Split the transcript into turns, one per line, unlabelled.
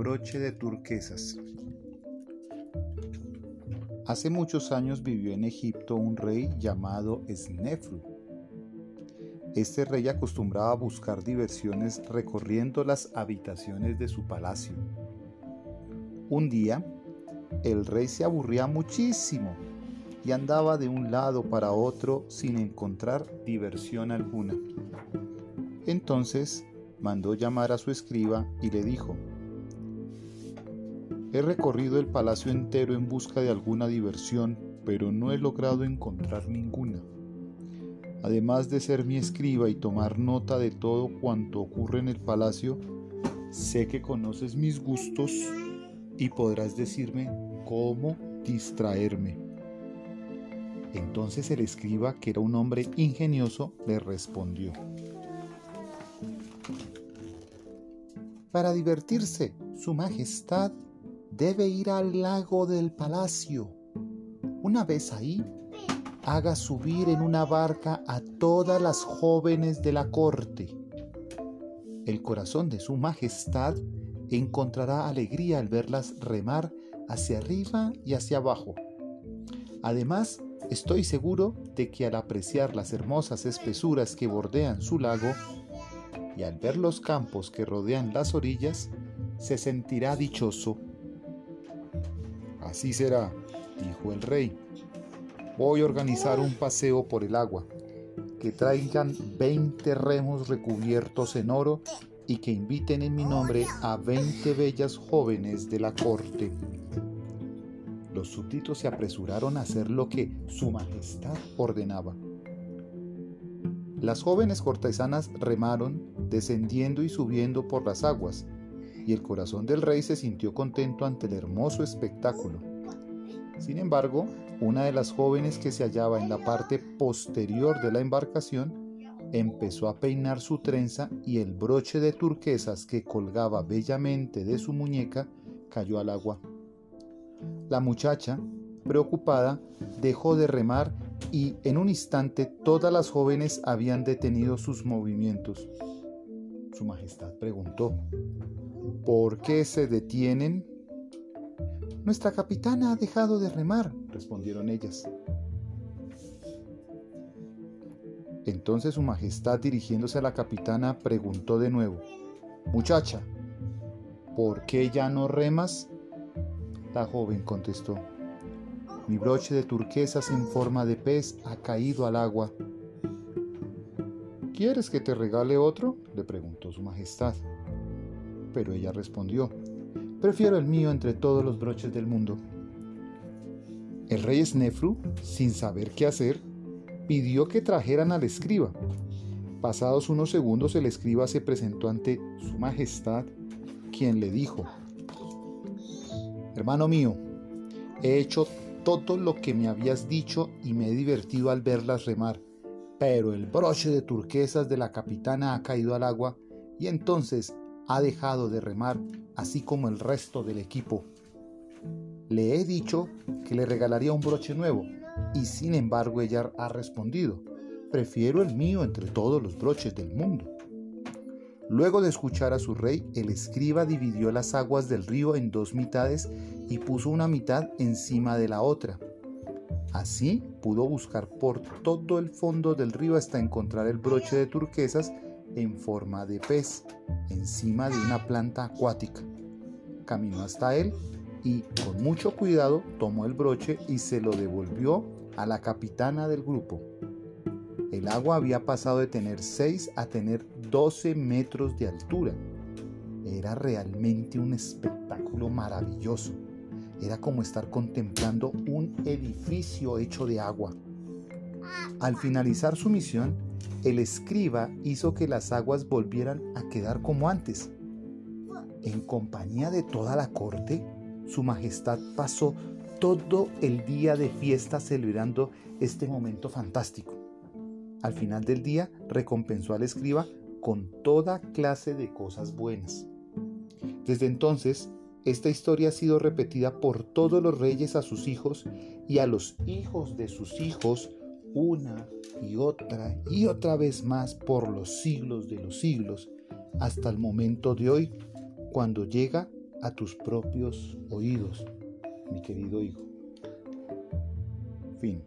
broche de turquesas. Hace muchos años vivió en Egipto un rey llamado Snefru. Este rey acostumbraba a buscar diversiones recorriendo las habitaciones de su palacio. Un día, el rey se aburría muchísimo y andaba de un lado para otro sin encontrar diversión alguna. Entonces mandó llamar a su escriba y le dijo, He recorrido el palacio entero en busca de alguna diversión, pero no he logrado encontrar ninguna. Además de ser mi escriba y tomar nota de todo cuanto ocurre en el palacio, sé que conoces mis gustos y podrás decirme cómo distraerme. Entonces el escriba, que era un hombre ingenioso, le respondió. Para divertirse, Su Majestad debe ir al lago del palacio. Una vez ahí, haga subir en una barca a todas las jóvenes de la corte. El corazón de Su Majestad encontrará alegría al verlas remar hacia arriba y hacia abajo. Además, estoy seguro de que al apreciar las hermosas espesuras que bordean su lago, y al ver los campos que rodean las orillas, se sentirá dichoso. Así será, dijo el rey. Voy a organizar un paseo por el agua, que traigan 20 remos recubiertos en oro y que inviten en mi nombre a 20 bellas jóvenes de la corte. Los súbditos se apresuraron a hacer lo que su majestad ordenaba. Las jóvenes cortesanas remaron, descendiendo y subiendo por las aguas, y el corazón del rey se sintió contento ante el hermoso espectáculo. Sin embargo, una de las jóvenes que se hallaba en la parte posterior de la embarcación empezó a peinar su trenza y el broche de turquesas que colgaba bellamente de su muñeca cayó al agua. La muchacha, preocupada, dejó de remar y en un instante todas las jóvenes habían detenido sus movimientos. Su Majestad preguntó, ¿por qué se detienen? Nuestra capitana ha dejado de remar, respondieron ellas. Entonces Su Majestad, dirigiéndose a la capitana, preguntó de nuevo, Muchacha, ¿por qué ya no remas? La joven contestó, mi broche de turquesas en forma de pez ha caído al agua. ¿Quieres que te regale otro? le preguntó su majestad. Pero ella respondió, prefiero el mío entre todos los broches del mundo. El rey Snefru, sin saber qué hacer, pidió que trajeran al escriba. Pasados unos segundos el escriba se presentó ante su majestad, quien le dijo, Hermano mío, he hecho todo lo que me habías dicho y me he divertido al verlas remar, pero el broche de turquesas de la capitana ha caído al agua y entonces ha dejado de remar, así como el resto del equipo. Le he dicho que le regalaría un broche nuevo y sin embargo ella ha respondido, prefiero el mío entre todos los broches del mundo. Luego de escuchar a su rey, el escriba dividió las aguas del río en dos mitades y puso una mitad encima de la otra. Así pudo buscar por todo el fondo del río hasta encontrar el broche de turquesas en forma de pez, encima de una planta acuática. Caminó hasta él y con mucho cuidado tomó el broche y se lo devolvió a la capitana del grupo. El agua había pasado de tener 6 a tener 12 metros de altura. Era realmente un espectáculo maravilloso. Era como estar contemplando un edificio hecho de agua. Al finalizar su misión, el escriba hizo que las aguas volvieran a quedar como antes. En compañía de toda la corte, su Majestad pasó todo el día de fiesta celebrando este momento fantástico. Al final del día recompensó al escriba con toda clase de cosas buenas. Desde entonces, esta historia ha sido repetida por todos los reyes a sus hijos y a los hijos de sus hijos una y otra y otra vez más por los siglos de los siglos, hasta el momento de hoy, cuando llega a tus propios oídos, mi querido hijo. Fin.